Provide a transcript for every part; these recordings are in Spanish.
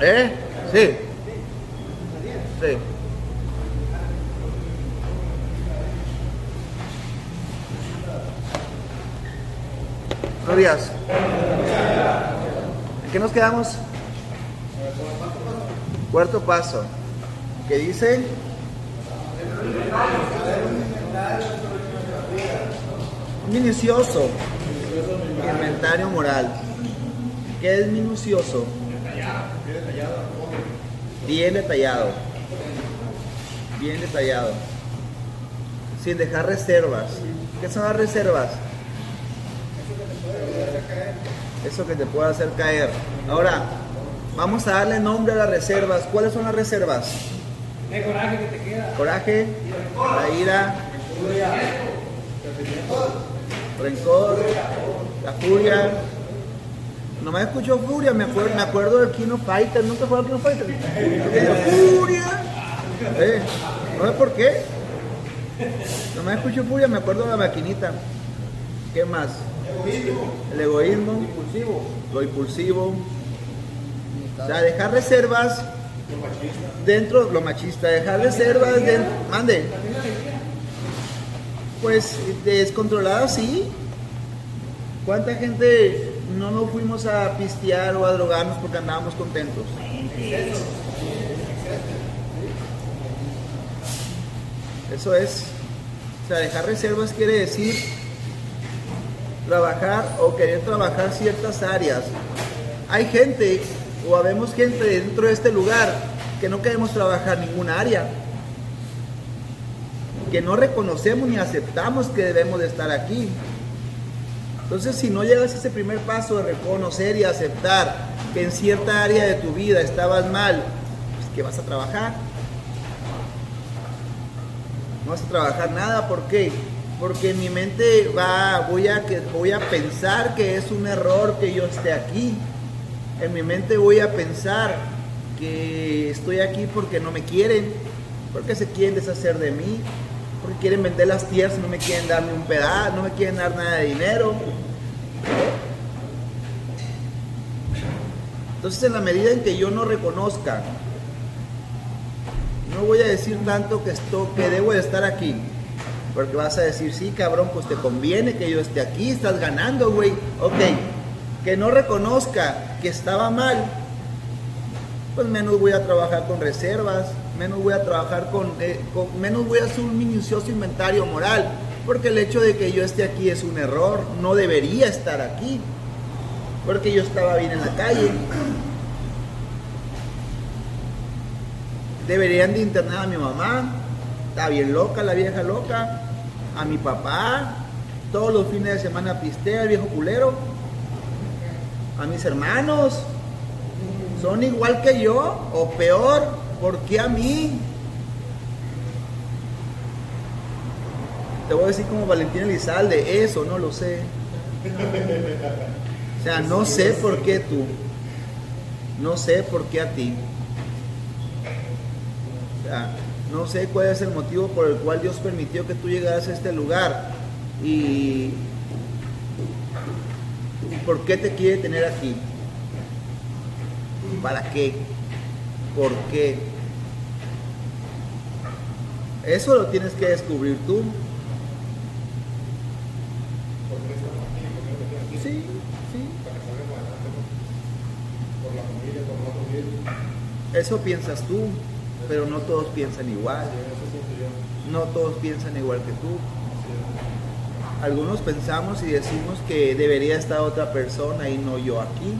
¿Eh? Sí. Sí. Buenos. ¿En qué nos quedamos? Cuarto paso. ¿Qué dice? Minucioso. Inventario moral. ¿Qué es minucioso? Bien detallado. Bien detallado. Sin dejar reservas. ¿Qué son las reservas? Eso que te puede hacer caer. Ahora, vamos a darle nombre a las reservas. ¿Cuáles son las reservas? El coraje que te queda. Coraje, la ira, rencor, la furia. Nomás escucho furia, me acuerdo, me acuerdo del Kino Fighter, nunca fue al Kino Fighter. Furia. Eh, no sé por qué. Nomás escucho furia, me acuerdo de la maquinita. ¿Qué más? El egoísmo, lo impulsivo. O sea, dejar reservas dentro, lo machista, dejar reservas dentro. Mande. Pues descontrolado, sí. ¿Cuánta gente no nos fuimos a pistear o a drogarnos porque andábamos contentos? Eso es. O sea, dejar reservas quiere decir trabajar o querer trabajar ciertas áreas. Hay gente o habemos gente dentro de este lugar que no queremos trabajar ninguna área, que no reconocemos ni aceptamos que debemos de estar aquí. Entonces, si no llegas a ese primer paso de reconocer y aceptar que en cierta área de tu vida estabas mal, pues que vas a trabajar. No vas a trabajar nada, ¿por qué? Porque en mi mente va, voy a, voy a pensar que es un error que yo esté aquí. En mi mente voy a pensar que estoy aquí porque no me quieren, porque se quieren deshacer de mí, porque quieren vender las tierras no me quieren darme un pedazo, no me quieren dar nada de dinero. Entonces en la medida en que yo no reconozca, no voy a decir tanto que, esto, que debo de estar aquí, porque vas a decir, sí, cabrón, pues te conviene que yo esté aquí, estás ganando, güey. Ok, que no reconozca que estaba mal, pues menos voy a trabajar con reservas, menos voy a trabajar con, eh, con, menos voy a hacer un minucioso inventario moral, porque el hecho de que yo esté aquí es un error, no debería estar aquí, porque yo estaba bien en la calle. Deberían de internar a mi mamá, está bien loca la vieja loca, a mi papá, todos los fines de semana pistea el viejo culero, a mis hermanos, son igual que yo o peor, ¿por qué a mí? Te voy a decir como Valentín Elizalde, eso no lo sé. Sea, no sé por qué tú, no sé por qué a ti. O sea, no sé cuál es el motivo por el cual Dios permitió que tú llegaras a este lugar y por qué te quiere tener aquí. ¿Para qué? ¿Por qué? Eso lo tienes que descubrir tú. Sí, sí. Eso piensas tú, pero no todos piensan igual. No todos piensan igual que tú. Algunos pensamos y decimos que debería estar otra persona y no yo aquí.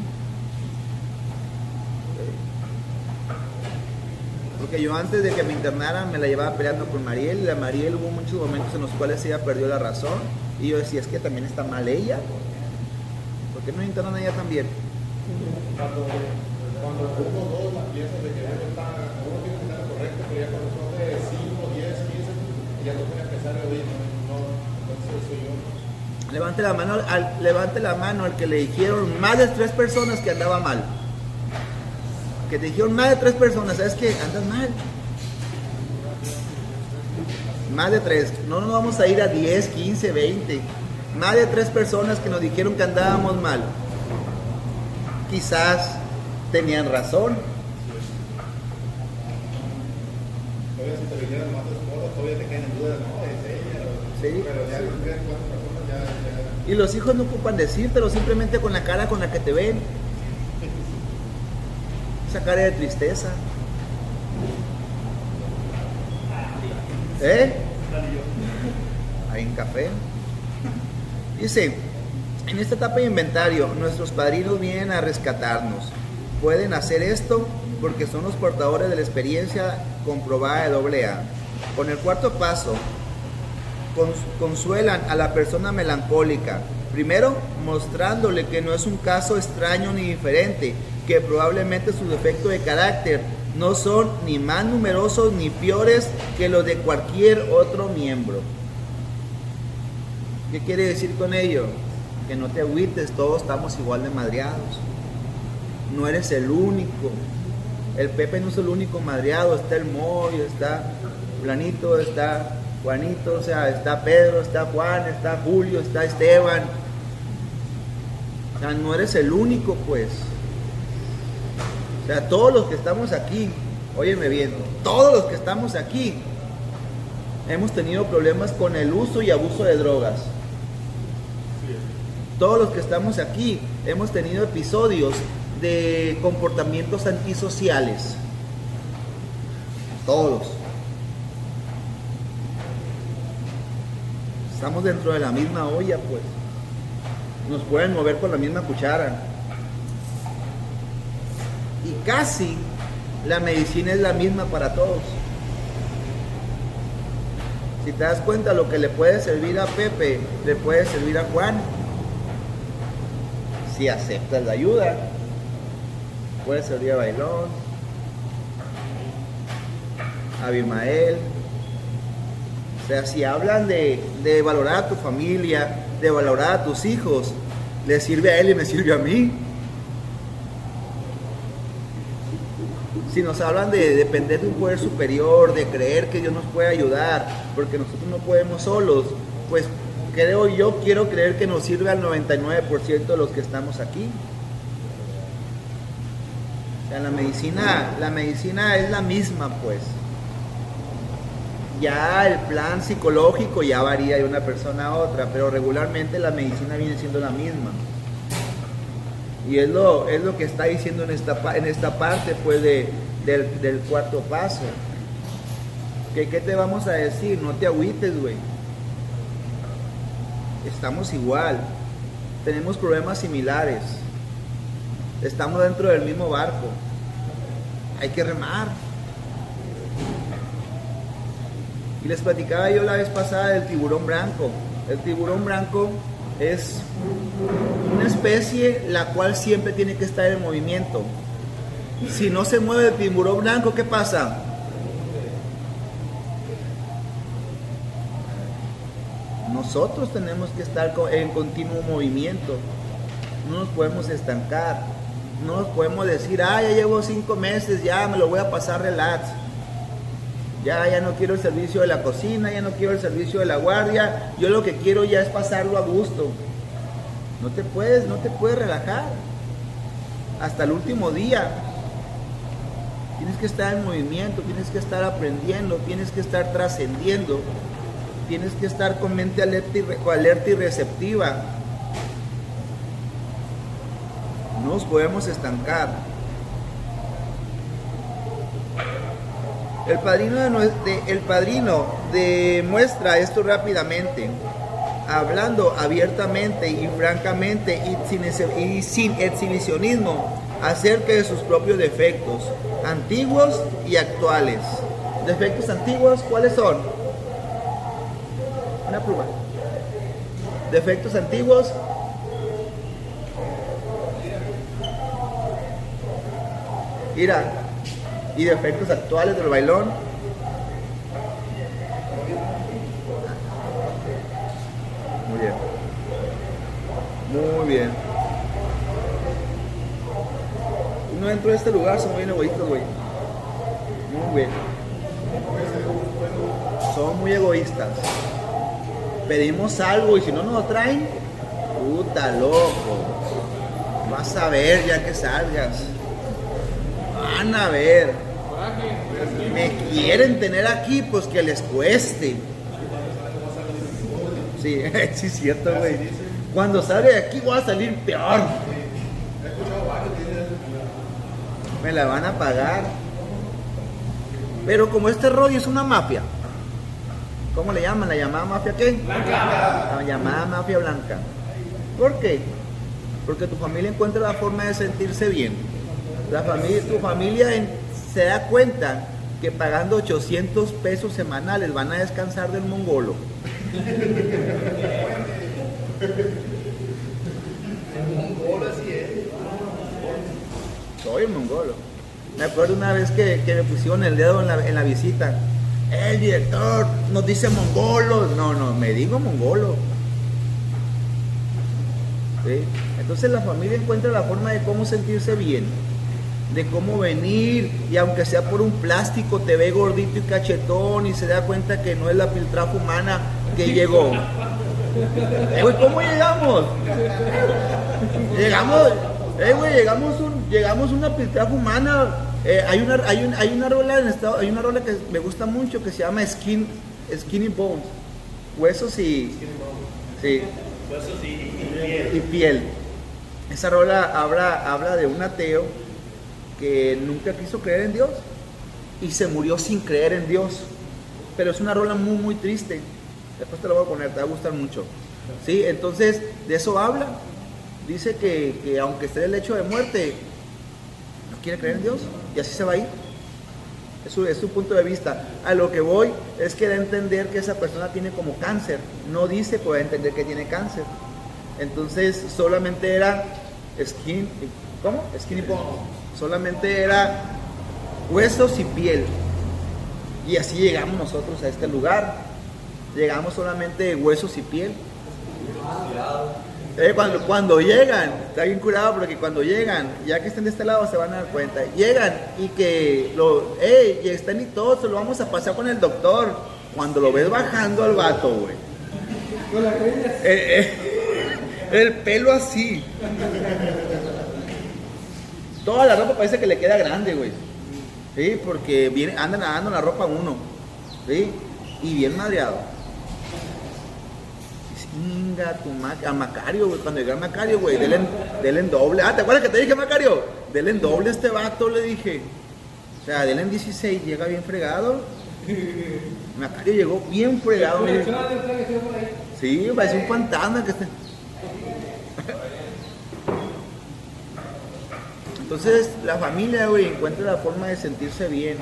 Porque yo antes de que me internaran me la llevaba peleando con Mariel y la Mariel hubo muchos momentos en los cuales ella perdió la razón y yo decía, es que también está mal ella. ¿Por qué no internan a ella también? Cuando, cuando de que está, uno tiene que estar correcto, pero ya cuando son de 5, 10, 15, ya no empezar a oír, no, soy yo. Levante la mano al, levante la mano al que le dijeron más de tres personas que andaba mal. Que te dijeron más de tres personas, ¿sabes qué? Andas mal. Más de tres. No nos vamos a ir a 10, 15, 20. Más de tres personas que nos dijeron que andábamos mal. Quizás tenían razón. Todavía si te vinieran más esposas, todavía te quedan en duda, no, es ella. o- Sí, Pero ya sí. si tienes cuatro personas, ya, ya. Y los hijos no ocupan decírtelo simplemente con la cara con la que te ven. Esa cara de tristeza. ¿Eh? Ahí en café. Dice, en esta etapa de inventario, nuestros padrinos vienen a rescatarnos. Pueden hacer esto porque son los portadores de la experiencia comprobada de AA. Con el cuarto paso, cons- consuelan a la persona melancólica. Primero, mostrándole que no es un caso extraño ni diferente, que probablemente su defecto de carácter no son ni más numerosos ni peores que los de cualquier otro miembro. ¿Qué quiere decir con ello? Que no te agüites, todos estamos igual de madreados. No eres el único. El Pepe no es el único madreado, está el Moy, está Planito, está Juanito, o sea, está Pedro, está Juan, está Julio, está Esteban. O sea, no eres el único, pues. O sea, todos los que estamos aquí, óyeme bien, todos los que estamos aquí hemos tenido problemas con el uso y abuso de drogas. Todos los que estamos aquí hemos tenido episodios de comportamientos antisociales. Todos. Estamos dentro de la misma olla, pues. Nos pueden mover con la misma cuchara. Y casi la medicina es la misma para todos. Si te das cuenta, lo que le puede servir a Pepe, le puede servir a Juan. Si aceptas la ayuda, puede servir a Bailón, Abimael. O sea, si hablan de, de valorar a tu familia, de valorar a tus hijos, le sirve a él y me sirve a mí. Si nos hablan de depender de un poder superior, de creer que Dios nos puede ayudar, porque nosotros no podemos solos, pues creo yo, quiero creer que nos sirve al 99% de los que estamos aquí. La medicina, la medicina es la misma, pues. Ya el plan psicológico ya varía de una persona a otra, pero regularmente la medicina viene siendo la misma. Y es lo, es lo que está diciendo en esta, en esta parte pues, de- del, del cuarto paso. ¿Qué, ¿Qué te vamos a decir? No te agüites, güey. Estamos igual. Tenemos problemas similares. Estamos dentro del mismo barco. Hay que remar. Y les platicaba yo la vez pasada del tiburón blanco. El tiburón blanco es una especie la cual siempre tiene que estar en movimiento. Si no se mueve el tiburón blanco, ¿qué pasa? Nosotros tenemos que estar en continuo movimiento. No nos podemos estancar. No podemos decir, ah, ya llevo cinco meses, ya me lo voy a pasar relax. Ya, ya no quiero el servicio de la cocina, ya no quiero el servicio de la guardia. Yo lo que quiero ya es pasarlo a gusto. No te puedes, no te puedes relajar. Hasta el último día. Tienes que estar en movimiento, tienes que estar aprendiendo, tienes que estar trascendiendo. Tienes que estar con mente alerta y, alerta y receptiva. No nos podemos estancar. El padrino, de el padrino demuestra esto rápidamente, hablando abiertamente y francamente y sin, y sin exhibicionismo acerca de sus propios defectos, antiguos y actuales. Defectos antiguos, ¿cuáles son? Una pluma. Defectos antiguos. Mira, y defectos actuales del bailón. Muy bien. Muy bien. Uno dentro de este lugar son muy egoístas, güey. Muy bien. Son muy egoístas. Pedimos algo y si no nos lo traen, puta loco. Vas a ver ya que salgas. Van a ver. Me quieren tener aquí, pues que les cueste. Sí, sí es cierto, güey. Cuando sale de aquí voy a salir peor. Me la van a pagar. Pero como este rollo es una mafia, ¿cómo le llaman? ¿La llamada mafia qué? La llamada mafia blanca. ¿Por qué? Porque tu familia encuentra la forma de sentirse bien. La familia, tu familia en- se da cuenta que pagando 800 pesos semanales van a descansar del mongolo. Soy el mongolo. Me acuerdo una vez que, que me pusieron el dedo en la, en la visita. El director nos dice mongolo. No, no, me digo mongolo. ¿Sí? Entonces la familia encuentra la forma de cómo sentirse bien, de cómo venir, y aunque sea por un plástico, te ve gordito y cachetón y se da cuenta que no es la piltrafa humana que llegó. Eh, güey, ¿Cómo llegamos? Llegamos, eh, güey, llegamos, un, llegamos una piltrafa humana. Eh, hay, una, hay, un- hay una rola en estado, hay una rola que me gusta mucho que se llama Skin, Skinny Bones, huesos y, sí, y piel. Esa rola habla, habla de un ateo que nunca quiso creer en Dios y se murió sin creer en Dios. Pero es una rola muy, muy triste. Después te la voy a poner, te va a gustar mucho. ¿Sí? Entonces, de eso habla. Dice que, que aunque esté el hecho de muerte, no quiere creer en Dios y así se va a ir. Es su, es su punto de vista. A lo que voy es que entender que esa persona tiene como cáncer. No dice, puede entender que tiene cáncer. Entonces solamente era skin, ¿cómo? Skinny bone. Solamente era huesos y piel. Y así llegamos nosotros a este lugar. Llegamos solamente huesos y piel. Eh, cuando, cuando llegan, está bien curado porque cuando llegan, ya que estén de este lado se van a dar cuenta, llegan y que lo, ya están y todo, se lo vamos a pasar con el doctor. Cuando lo ves bajando al vato, güey. Eh, eh, el pelo así. Toda la ropa parece que le queda grande, güey. Sí, porque viene, andan nadando la ropa uno. Sí, y bien madreado. Chinga tu Mac- a Macario, güey. Cuando llegó el Macario, güey, denle, en- denle en doble. Ah, ¿te acuerdas que te dije, Macario? Denle en doble a este vato, le dije. O sea, denle en 16, llega bien fregado. Macario llegó bien fregado. Sí, parece un fantasma que está. Entonces, la familia, güey, encuentra la forma de sentirse bien.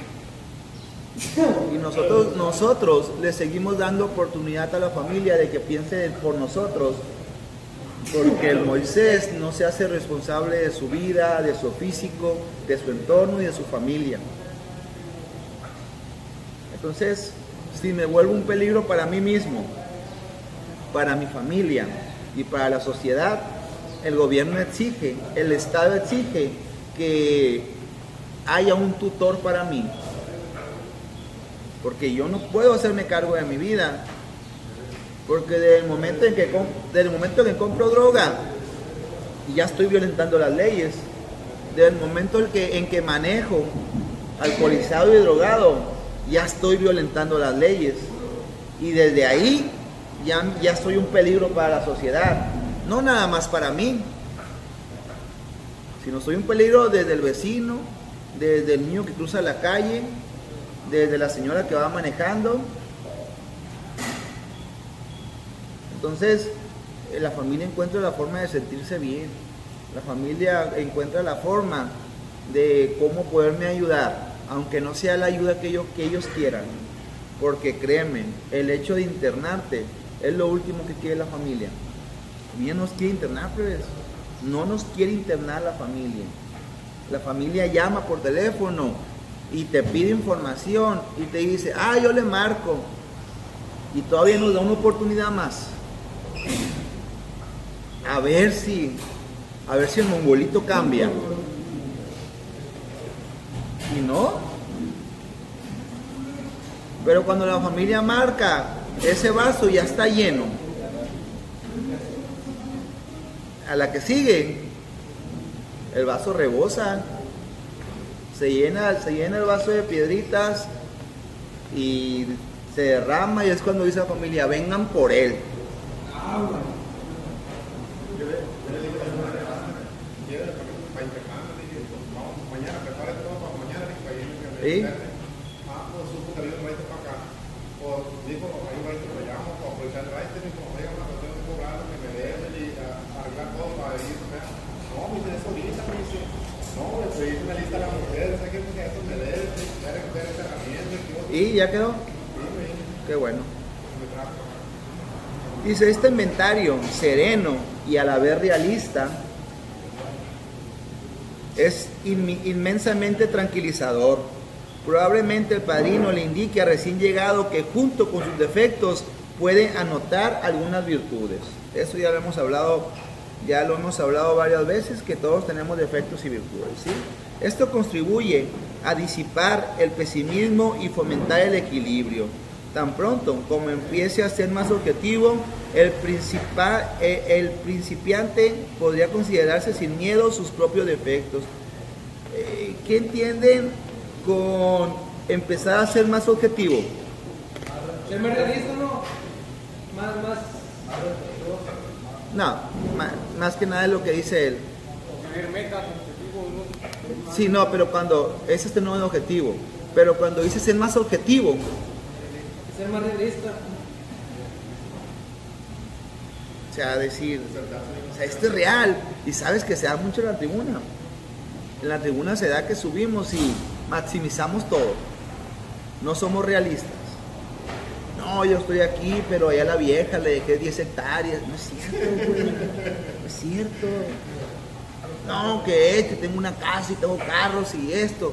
Y nosotros, nosotros le seguimos dando oportunidad a la familia de que piense por nosotros. Porque el Moisés no se hace responsable de su vida, de su físico, de su entorno y de su familia. Entonces, si me vuelvo un peligro para mí mismo, para mi familia y para la sociedad, el gobierno exige, el Estado exige que haya un tutor para mí. Porque yo no puedo hacerme cargo de mi vida. Porque desde el momento en que, momento en que compro droga, ya estoy violentando las leyes. Desde el momento en que, en que manejo alcoholizado y drogado, ya estoy violentando las leyes. Y desde ahí ya, ya soy un peligro para la sociedad. No nada más para mí, sino soy un peligro desde el vecino, desde el niño que cruza la calle, desde la señora que va manejando. Entonces, eh, la familia encuentra la forma de sentirse bien. La familia encuentra la forma de cómo poderme ayudar, aunque no sea la ayuda que ellos, que ellos quieran. Porque créeme, el hecho de internarte es lo último que quiere la familia. Bien nos quiere internar, pues. No nos quiere internar la familia. La familia llama por teléfono y te pide información y te dice, ah, yo le marco. Y todavía nos da una oportunidad más. A ver si, a ver si el mongolito cambia. Y no. Pero cuando la familia marca, ese vaso ya está lleno. A la que sigue, el vaso rebosa. Se llena, se llena el vaso de piedritas y se derrama y es cuando dice la familia, vengan por él para empezar, le dije, vamos, mañana, prepara todo para mañana, le dije, para irme a ¿Sí? vender. Ah, pues supo que había un raite para acá. Pues dijo, hay un raite para allá, vamos a aprovechar el raite, dijo, oiga, una cuestión de cobrar, que me deben y a arreglar todo para ir. No, me dice, eso ahorita, me dice, no, le pedí una lista a la mujer, ¿sabes qué? Porque esto me debe, ya recuperar esta herramienta, que yo, Y ya quedó. Qué bueno. Dice, este inventario sereno y a la vez realista es inmensamente tranquilizador. Probablemente el padrino le indique a recién llegado que junto con sus defectos puede anotar algunas virtudes. Eso ya lo hemos hablado, ya lo hemos hablado varias veces, que todos tenemos defectos y virtudes. Esto contribuye a disipar el pesimismo y fomentar el equilibrio. Tan pronto como empiece a ser más objetivo, el, principal, eh, el principiante podría considerarse sin miedo sus propios defectos. Eh, ¿Qué entienden con empezar a ser más objetivo? Ser más realista, ¿no? Más, más. No, más que nada es lo que dice él. Metas. Sí, no, pero cuando ese es el nuevo objetivo. Pero cuando dice ser más objetivo, Ser más realista. o sea, decir, o sea, esto es real y sabes que se da mucho en la tribuna. En la tribuna se da que subimos y maximizamos todo. No somos realistas. No, yo estoy aquí, pero allá a la vieja le dejé 10 hectáreas. No es cierto, güey. No es cierto. No, que es que tengo una casa y tengo carros y esto.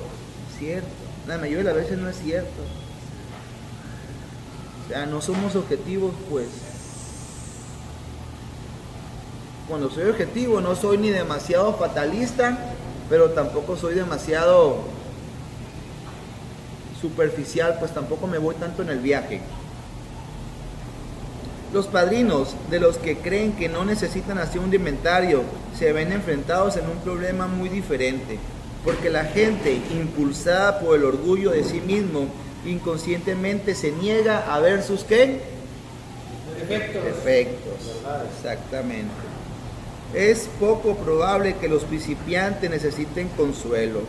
Cierto. La mayoría de las veces no es cierto. O sea, no somos objetivos, pues. Cuando soy objetivo, no soy ni demasiado fatalista, pero tampoco soy demasiado superficial, pues tampoco me voy tanto en el viaje. Los padrinos de los que creen que no necesitan hacer un inventario se ven enfrentados en un problema muy diferente, porque la gente impulsada por el orgullo de sí mismo inconscientemente se niega a ver sus qué? Defectos. Efectos, exactamente. Es poco probable que los principiantes necesiten consuelo.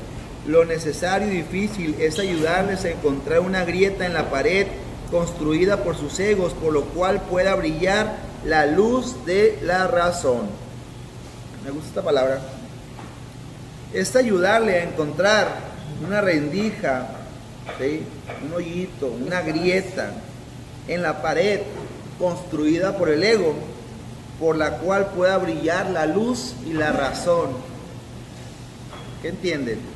Lo necesario y difícil es ayudarles a encontrar una grieta en la pared construida por sus egos, por lo cual pueda brillar la luz de la razón. Me gusta esta palabra. Es ayudarle a encontrar una rendija, un hoyito, una grieta en la pared construida por el ego, por la cual pueda brillar la luz y la razón. ¿Qué entienden?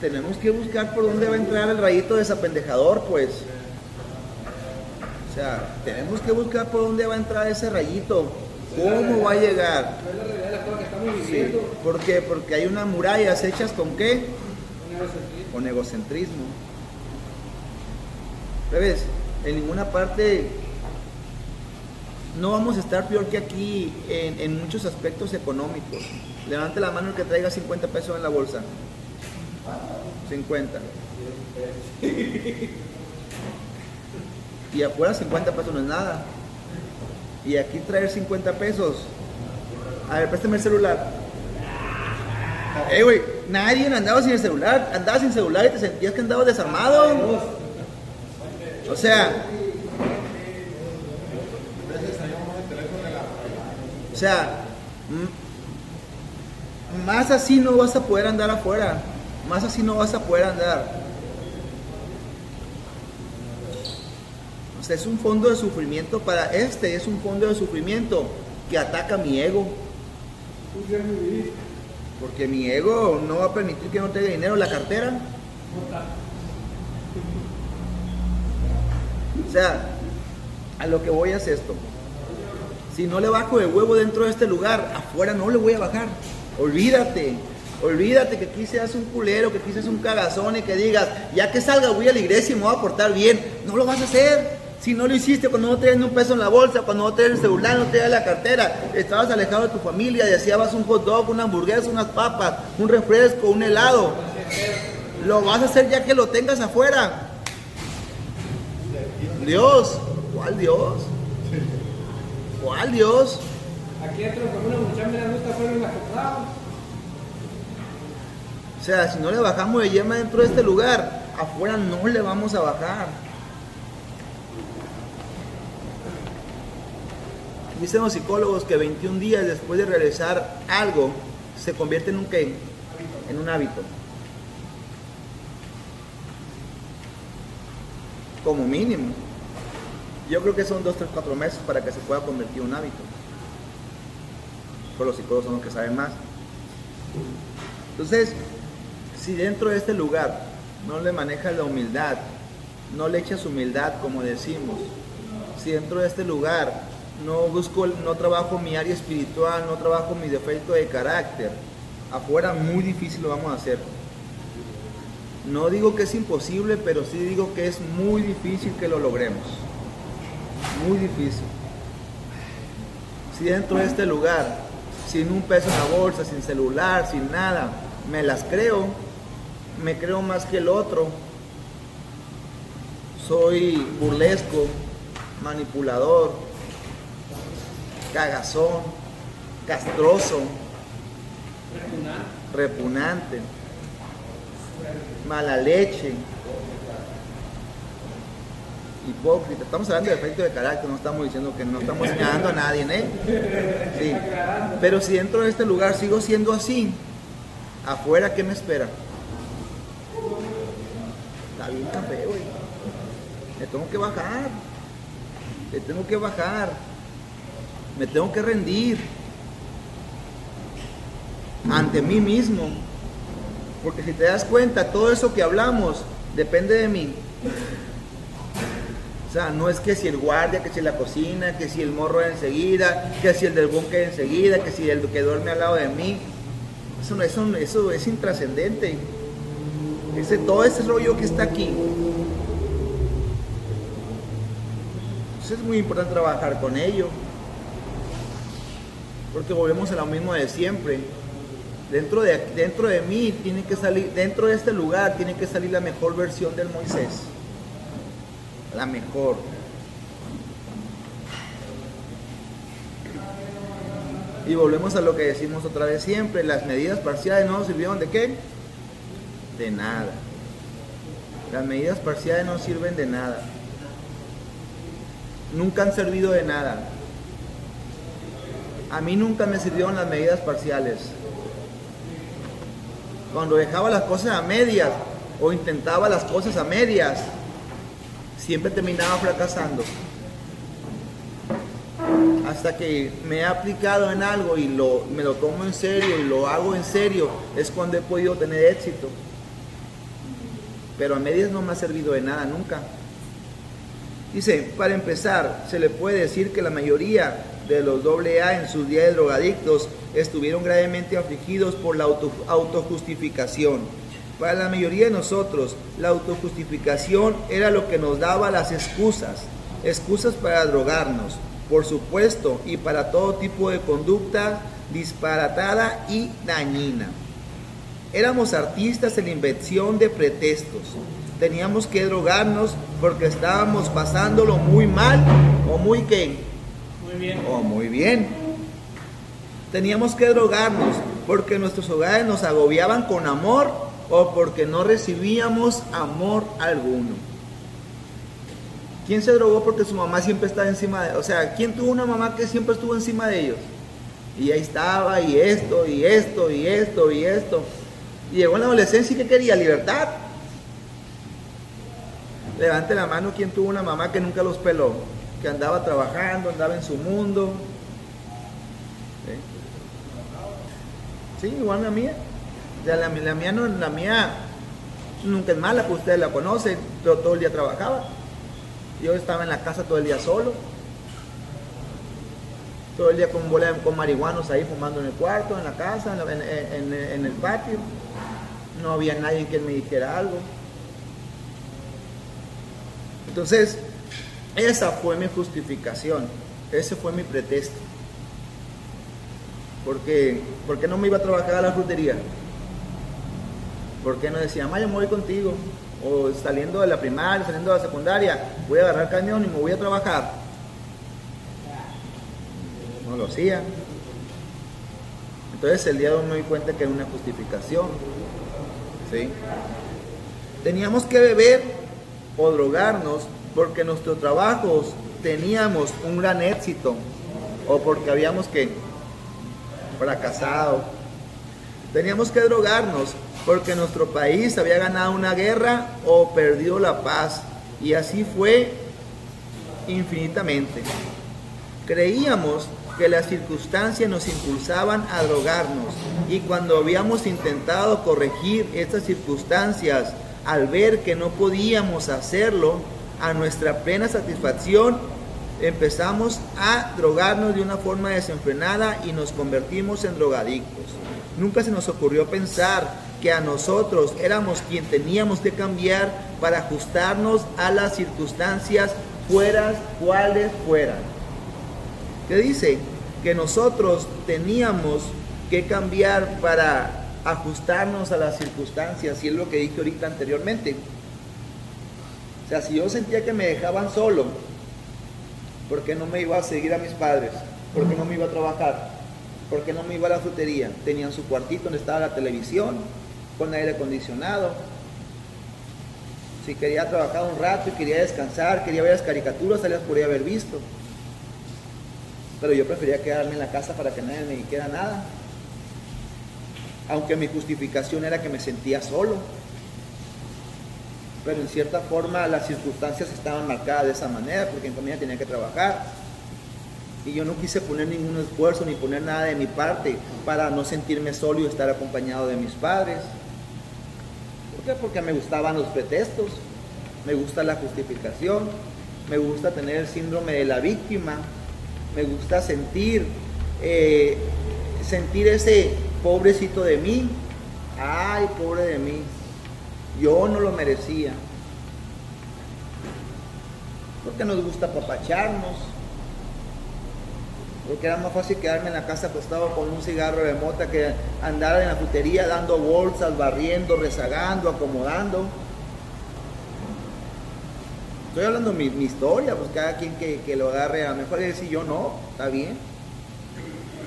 Tenemos que buscar por dónde va a entrar el rayito desapendejador, pues. O sea, tenemos que buscar por dónde va a entrar ese rayito. ¿Cómo va a llegar? Sí. ¿Por qué? Porque hay unas murallas hechas con qué? Con egocentrismo. ¿Ves? En ninguna parte no vamos a estar peor que aquí en, en muchos aspectos económicos. Levante la mano el que traiga 50 pesos en la bolsa. 50. Y afuera 50 pesos no es nada. Y aquí traer 50 pesos. A ver, préstame el celular. Eh, güey, nadie andaba sin el celular, andaba sin celular y te sentías que andabas desarmado. O sea, o sea, más así no vas a poder andar afuera, más así no vas a poder andar. O sea, es un fondo de sufrimiento para este, es un fondo de sufrimiento que ataca mi ego. Porque mi ego no va a permitir que no tenga dinero en la cartera. O sea, a lo que voy es esto. Si no le bajo de huevo dentro de este lugar, afuera no le voy a bajar. Olvídate. Olvídate que aquí seas un culero, que aquí seas un cagazón y que digas, ya que salga voy a la iglesia y me voy a portar bien. No lo vas a hacer. Si no lo hiciste cuando no tenías ni un peso en la bolsa, cuando no tenías el celular, no tenías la cartera, estabas alejado de tu familia, deseabas un hot dog, una hamburguesa, unas papas, un refresco, un helado. Lo vas a hacer ya que lo tengas afuera. Dios, ¿cuál Dios? ¿Cuál Dios? Aquí con una muchacha, me gusta. O sea, si no le bajamos de yema dentro de este lugar, afuera no le vamos a bajar. Dicen los psicólogos que 21 días después de realizar algo se convierte en un qué? En un hábito. Como mínimo. Yo creo que son 2, 3, 4 meses para que se pueda convertir en un hábito. Pero los psicólogos son los que saben más. Entonces, si dentro de este lugar no le maneja la humildad, no le echas humildad como decimos, si dentro de este lugar no busco, no trabajo mi área espiritual, no trabajo mi defecto de carácter, afuera muy difícil lo vamos a hacer. No digo que es imposible, pero sí digo que es muy difícil que lo logremos. Muy difícil. Si dentro de este lugar, sin un peso en la bolsa, sin celular, sin nada, me las creo, me creo más que el otro, soy burlesco, manipulador, cagazón, castroso, repugnante, mala leche, hipócrita. Estamos hablando de efecto de carácter, no estamos diciendo que no estamos señalando a nadie, ¿eh? Sí. Pero si dentro de este lugar sigo siendo así, afuera, ¿qué me espera? Me tengo que bajar. Me tengo que bajar. Me tengo que rendir. Ante mí mismo. Porque si te das cuenta, todo eso que hablamos depende de mí. O sea, no es que si el guardia, que si la cocina, que si el morro enseguida, que si el del búnker enseguida, que si el que duerme al lado de mí. Eso, eso, eso es intrascendente. Ese, todo ese rollo que está aquí. Es muy importante trabajar con ello. Porque volvemos a lo mismo de siempre. Dentro de, dentro de mí tiene que salir, dentro de este lugar tiene que salir la mejor versión del Moisés. La mejor. Y volvemos a lo que decimos otra vez siempre, las medidas parciales no sirvieron de qué? De nada. Las medidas parciales no sirven de nada. Nunca han servido de nada. A mí nunca me sirvieron las medidas parciales. Cuando dejaba las cosas a medias o intentaba las cosas a medias, siempre terminaba fracasando. Hasta que me he aplicado en algo y lo, me lo tomo en serio y lo hago en serio, es cuando he podido tener éxito. Pero a medias no me ha servido de nada nunca. Dice, para empezar, se le puede decir que la mayoría de los AA en sus días de drogadictos estuvieron gravemente afligidos por la auto, autojustificación. Para la mayoría de nosotros, la autojustificación era lo que nos daba las excusas, excusas para drogarnos, por supuesto, y para todo tipo de conducta disparatada y dañina. Éramos artistas en la invención de pretextos. Teníamos que drogarnos porque estábamos pasándolo muy mal o muy qué. Muy bien. Oh, muy bien. Teníamos que drogarnos porque nuestros hogares nos agobiaban con amor o porque no recibíamos amor alguno. ¿Quién se drogó porque su mamá siempre estaba encima de O sea, ¿quién tuvo una mamá que siempre estuvo encima de ellos? Y ahí estaba, y esto, y esto, y esto, y esto. Llegó la adolescencia y ¿qué quería? Libertad. Levante la mano quien tuvo una mamá que nunca los peló, que andaba trabajando, andaba en su mundo. ¿Sí? Igual la mía. O la mía no, la mía nunca es mala, pues ustedes la conocen, pero todo el día trabajaba. Yo estaba en la casa todo el día solo. Todo el día con, bola- con marihuanos ahí fumando en el cuarto, en la casa, en, el patio. No había nadie que me dijera algo. Entonces, Esa fue mi justificación, ese fue mi pretexto. Porque, ¿Por qué no me iba a trabajar a la frutería? ¿Por qué no decía, Maya, me voy contigo? O saliendo de la primaria, saliendo de la secundaria, voy a agarrar cañón y me voy a trabajar. Lo hacía. Entonces el día de hoy me di cuenta que era una justificación. ¿Sí? Teníamos que beber o drogarnos porque nuestros trabajos teníamos un gran éxito o porque habíamos que fracasado. Teníamos que drogarnos porque nuestro país había ganado una guerra o perdió la paz. Y así fue infinitamente. Creíamos que las circunstancias nos impulsaban a drogarnos y cuando habíamos intentado corregir estas circunstancias, al ver que no podíamos hacerlo a nuestra plena satisfacción, empezamos a drogarnos de una forma desenfrenada y nos convertimos en drogadictos. Nunca se nos ocurrió pensar que a nosotros éramos quien teníamos que cambiar para ajustarnos a las circunstancias fueras cuales fueran. ¿Qué dice? Que nosotros teníamos que cambiar para ajustarnos a las circunstancias, y es lo que dije ahorita anteriormente. O sea, si yo sentía que me dejaban solo, ¿por qué no me iba a seguir a mis padres? ¿Por qué no me iba a trabajar? ¿Por qué no me iba a la frutería? Tenían su cuartito donde estaba la televisión, con aire acondicionado. Si quería trabajar un rato y quería descansar, quería ver las caricaturas, se las podría haber visto. Pero yo prefería quedarme en la casa para que nadie me dijera nada. Aunque mi justificación era que me sentía solo. Pero en cierta forma las circunstancias estaban marcadas de esa manera, porque mi familia tenía que trabajar. Y yo no quise poner ningún esfuerzo ni poner nada de mi parte para no sentirme solo y estar acompañado de mis padres. ¿Por qué? Porque me gustaban los pretextos, me gusta la justificación, me gusta tener el síndrome de la víctima, me gusta sentir, eh, sentir ese pobrecito de mí, ay, pobre de mí, yo no lo merecía. Porque nos gusta apapacharnos, porque era más fácil quedarme en la casa acostado con un cigarro de mota que andar en la frutería dando bolsas, barriendo, rezagando, acomodando. Estoy hablando mi, mi historia, pues cada quien que, que lo agarre, a lo mejor decir yo no, está bien.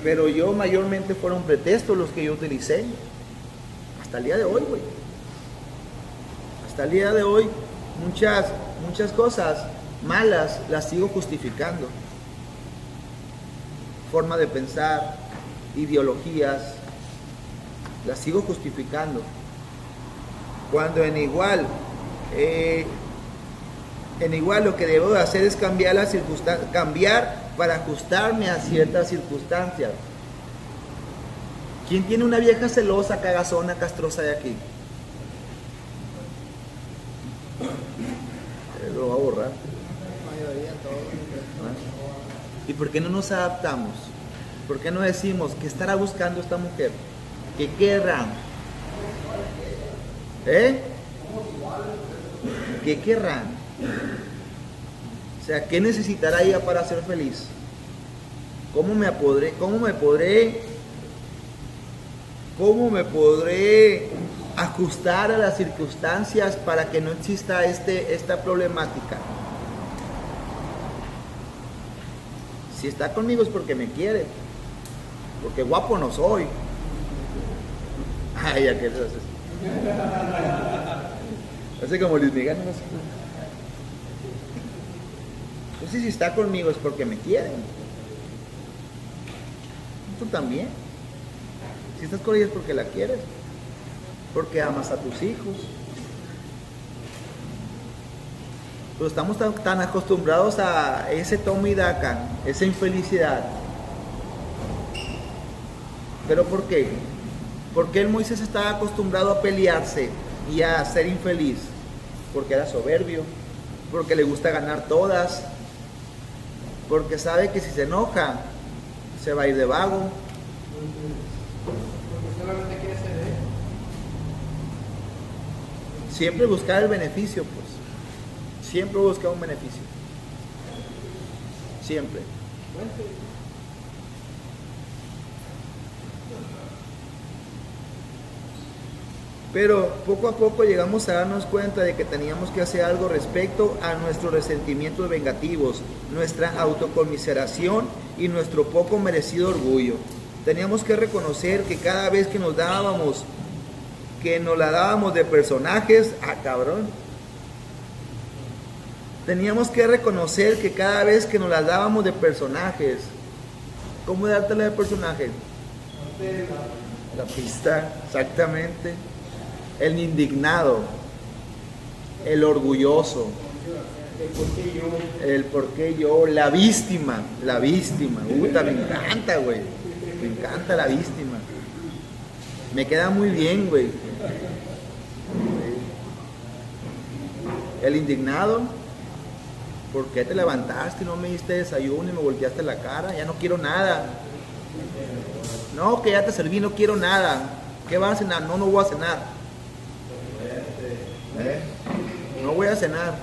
Pero yo mayormente fueron pretextos los que yo utilicé. Hasta el día de hoy, güey. Hasta el día de hoy, muchas, muchas cosas malas las sigo justificando forma de pensar, ideologías, las sigo justificando. Cuando en igual, eh, en igual lo que debo de hacer es cambiar circunstancias, cambiar para ajustarme a ciertas circunstancias. ¿Quién tiene una vieja celosa, cagazona, castrosa de aquí? Eh, Lo va a borrar. ¿Y por qué no nos adaptamos? ¿Por qué no decimos qué estará buscando esta mujer? ¿Qué querrá? ¿Eh? ¿Qué querrán? O sea, ¿qué necesitará ella para ser feliz? ¿Cómo me podré, cómo me podré, cómo me podré ajustar a las circunstancias para que no exista este, esta problemática? Si está conmigo es porque me quiere. Porque guapo no soy. Ay, que eso hace. Como Luis Miguel. Entonces si está conmigo es porque me quiere. Tú también. Si estás con ella es porque la quieres. Porque amas a tus hijos. Pero estamos tan, tan acostumbrados a ese toma y daca, esa infelicidad. ¿Pero por qué? Porque el Moisés estaba acostumbrado a pelearse y a ser infeliz. Porque era soberbio, porque le gusta ganar todas, porque sabe que si se enoja, se va a ir de vago. Porque solamente quiere ser él. Siempre buscar el beneficio, pues. Siempre buscar un beneficio. siempre. Pero poco a poco llegamos a darnos cuenta de que teníamos que hacer algo respecto a nuestros resentimientos vengativos, nuestra autocomiseración y nuestro poco merecido orgullo. Teníamos que reconocer que cada vez que nos dábamos, que nos la dábamos de personajes, ah cabrón, teníamos que reconocer que cada vez que nos las dábamos de personajes, ¿cómo dártela de personaje? La pista, exactamente. El indignado, el orgulloso, el por qué yo, la víctima, la víctima. Me encanta, güey. Me encanta la víctima. Me queda muy bien, güey. El indignado, ¿por qué te levantaste y no me diste desayuno y me volteaste la cara? Ya no quiero nada. No, que ya te serví, no quiero nada. ¿Qué vas a cenar? No, no voy a cenar. ¿Eh? No voy a cenar.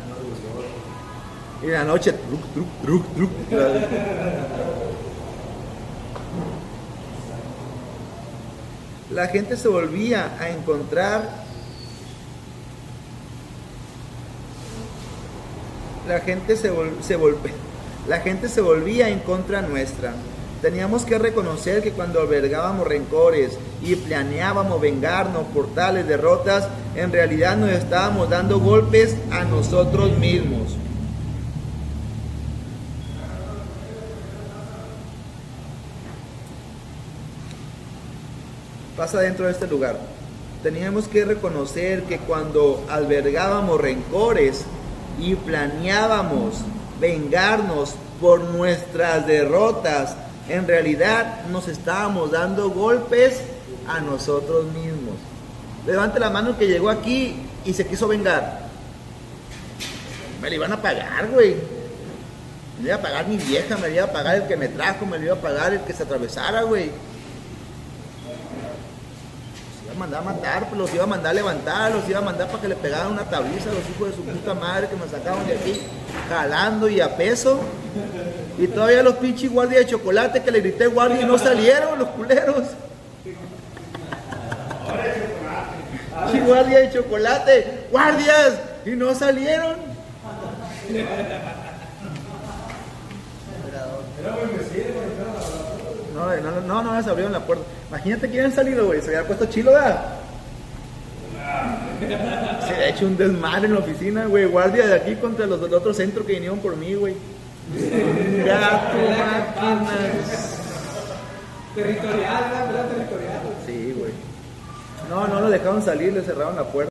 Y la noche, truc, truc, truc, truc. La gente se volvía a encontrar. La gente se, vol- se la gente se volvía en contra nuestra. Teníamos que reconocer que cuando albergábamos rencores y planeábamos vengarnos por tales derrotas, en realidad nos estábamos dando golpes a nosotros mismos. Pasa dentro de este lugar. Teníamos que reconocer que cuando albergábamos rencores y planeábamos vengarnos por nuestras derrotas, en realidad nos estábamos dando golpes a nosotros mismos. Levante la mano que llegó aquí y se quiso vengar. Me le iban a pagar, güey. Me iba a pagar mi vieja, me iba a pagar el que me trajo, me iba a pagar el que se atravesara, güey. Los iba a mandar a matar, pues los iba a mandar a levantar, los iba a mandar para que le pegaran una tabliza a los hijos de su puta madre que me sacaban de aquí, jalando y a peso. Y todavía los pinches guardias de chocolate que le grité guardia y no salieron, los culeros. Pinche guardia de chocolate, guardias, y no salieron. No, no, no, no, no se abrieron la puerta. Imagínate que hubieran salido, güey. Se hubiera puesto chilo, ¿verdad? Se ha hecho un desmadre en la oficina, güey. Guardia de aquí contra los del otro centro que vinieron por mí, güey. Gato, máquinas. Territorial. ¿verdad? Territorial. Sí, güey. No, no lo dejaron salir, le cerraron la puerta.